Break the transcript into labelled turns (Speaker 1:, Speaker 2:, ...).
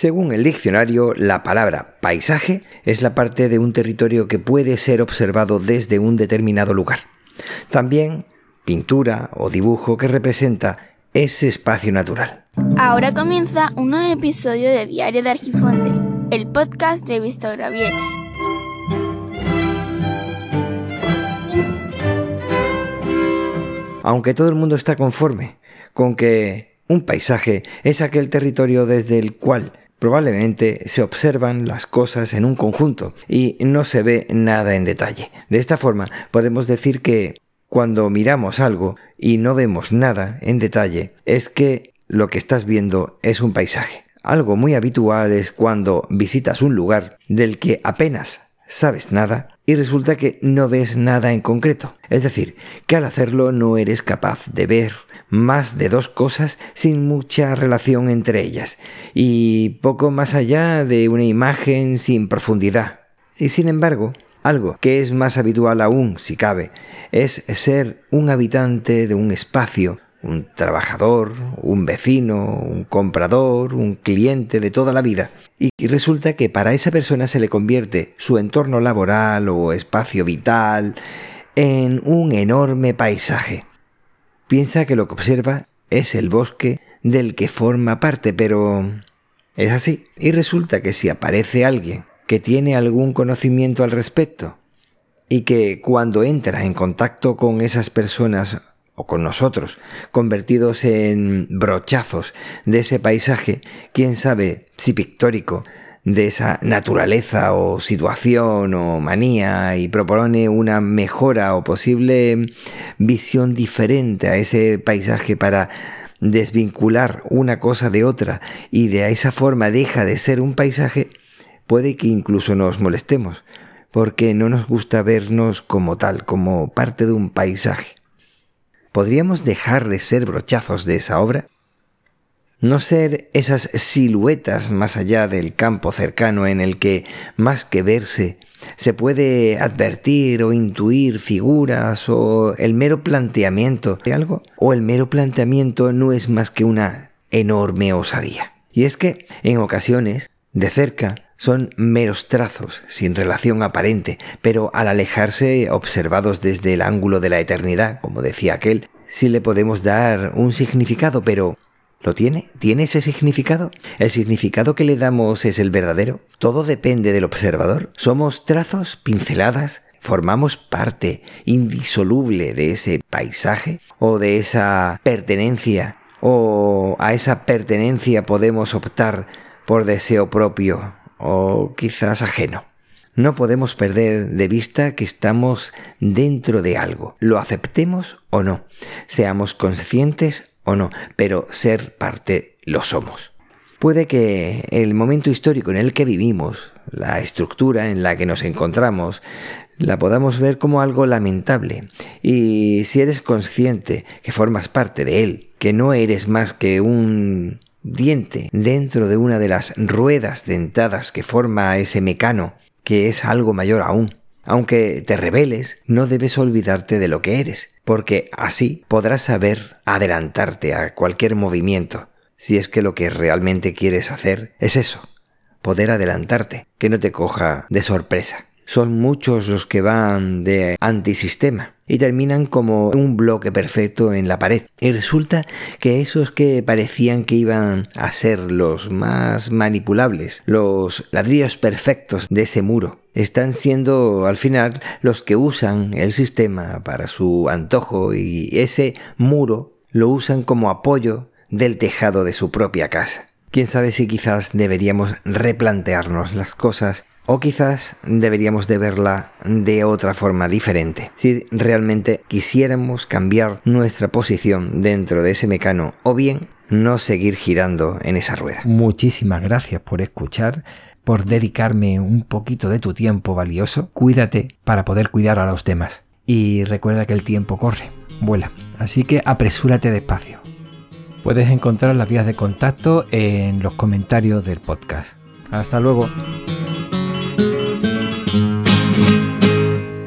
Speaker 1: Según el diccionario, la palabra paisaje es la parte de un territorio que puede ser observado desde un determinado lugar. También pintura o dibujo que representa ese espacio natural.
Speaker 2: Ahora comienza un nuevo episodio de Diario de Argifonte, el podcast de Víctor Gravier.
Speaker 1: Aunque todo el mundo está conforme con que un paisaje es aquel territorio desde el cual Probablemente se observan las cosas en un conjunto y no se ve nada en detalle. De esta forma podemos decir que cuando miramos algo y no vemos nada en detalle es que lo que estás viendo es un paisaje. Algo muy habitual es cuando visitas un lugar del que apenas sabes nada y resulta que no ves nada en concreto. Es decir, que al hacerlo no eres capaz de ver más de dos cosas sin mucha relación entre ellas y poco más allá de una imagen sin profundidad. Y sin embargo, algo que es más habitual aún, si cabe, es ser un habitante de un espacio, un trabajador, un vecino, un comprador, un cliente de toda la vida. Y resulta que para esa persona se le convierte su entorno laboral o espacio vital en un enorme paisaje. Piensa que lo que observa es el bosque del que forma parte, pero es así. Y resulta que si aparece alguien que tiene algún conocimiento al respecto y que cuando entra en contacto con esas personas o con nosotros, convertidos en brochazos de ese paisaje, quién sabe si pictórico, de esa naturaleza o situación o manía y propone una mejora o posible visión diferente a ese paisaje para desvincular una cosa de otra y de esa forma deja de ser un paisaje, puede que incluso nos molestemos, porque no nos gusta vernos como tal, como parte de un paisaje. ¿Podríamos dejar de ser brochazos de esa obra? no ser esas siluetas más allá del campo cercano en el que, más que verse, se puede advertir o intuir figuras o el mero planteamiento de algo, o el mero planteamiento no es más que una enorme osadía. Y es que, en ocasiones, de cerca, son meros trazos, sin relación aparente, pero al alejarse observados desde el ángulo de la eternidad, como decía aquel, sí le podemos dar un significado, pero ¿Lo tiene? ¿Tiene ese significado? ¿El significado que le damos es el verdadero? Todo depende del observador. ¿Somos trazos, pinceladas? ¿Formamos parte indisoluble de ese paisaje? ¿O de esa pertenencia? ¿O a esa pertenencia podemos optar por deseo propio o quizás ajeno? No podemos perder de vista que estamos dentro de algo, lo aceptemos o no, seamos conscientes o no, pero ser parte lo somos. Puede que el momento histórico en el que vivimos, la estructura en la que nos encontramos, la podamos ver como algo lamentable. Y si eres consciente que formas parte de él, que no eres más que un diente dentro de una de las ruedas dentadas que forma ese mecano, que es algo mayor aún, aunque te rebeles, no debes olvidarte de lo que eres, porque así podrás saber adelantarte a cualquier movimiento, si es que lo que realmente quieres hacer es eso, poder adelantarte, que no te coja de sorpresa. Son muchos los que van de antisistema y terminan como un bloque perfecto en la pared. Y resulta que esos que parecían que iban a ser los más manipulables, los ladrillos perfectos de ese muro, están siendo al final los que usan el sistema para su antojo y ese muro lo usan como apoyo del tejado de su propia casa. Quién sabe si quizás deberíamos replantearnos las cosas o quizás deberíamos de verla de otra forma diferente. Si realmente quisiéramos cambiar nuestra posición dentro de ese mecano o bien no seguir girando en esa rueda.
Speaker 3: Muchísimas gracias por escuchar por dedicarme un poquito de tu tiempo valioso. Cuídate para poder cuidar a los demás. Y recuerda que el tiempo corre, vuela. Así que apresúrate despacio. Puedes encontrar las vías de contacto en los comentarios del podcast. Hasta luego.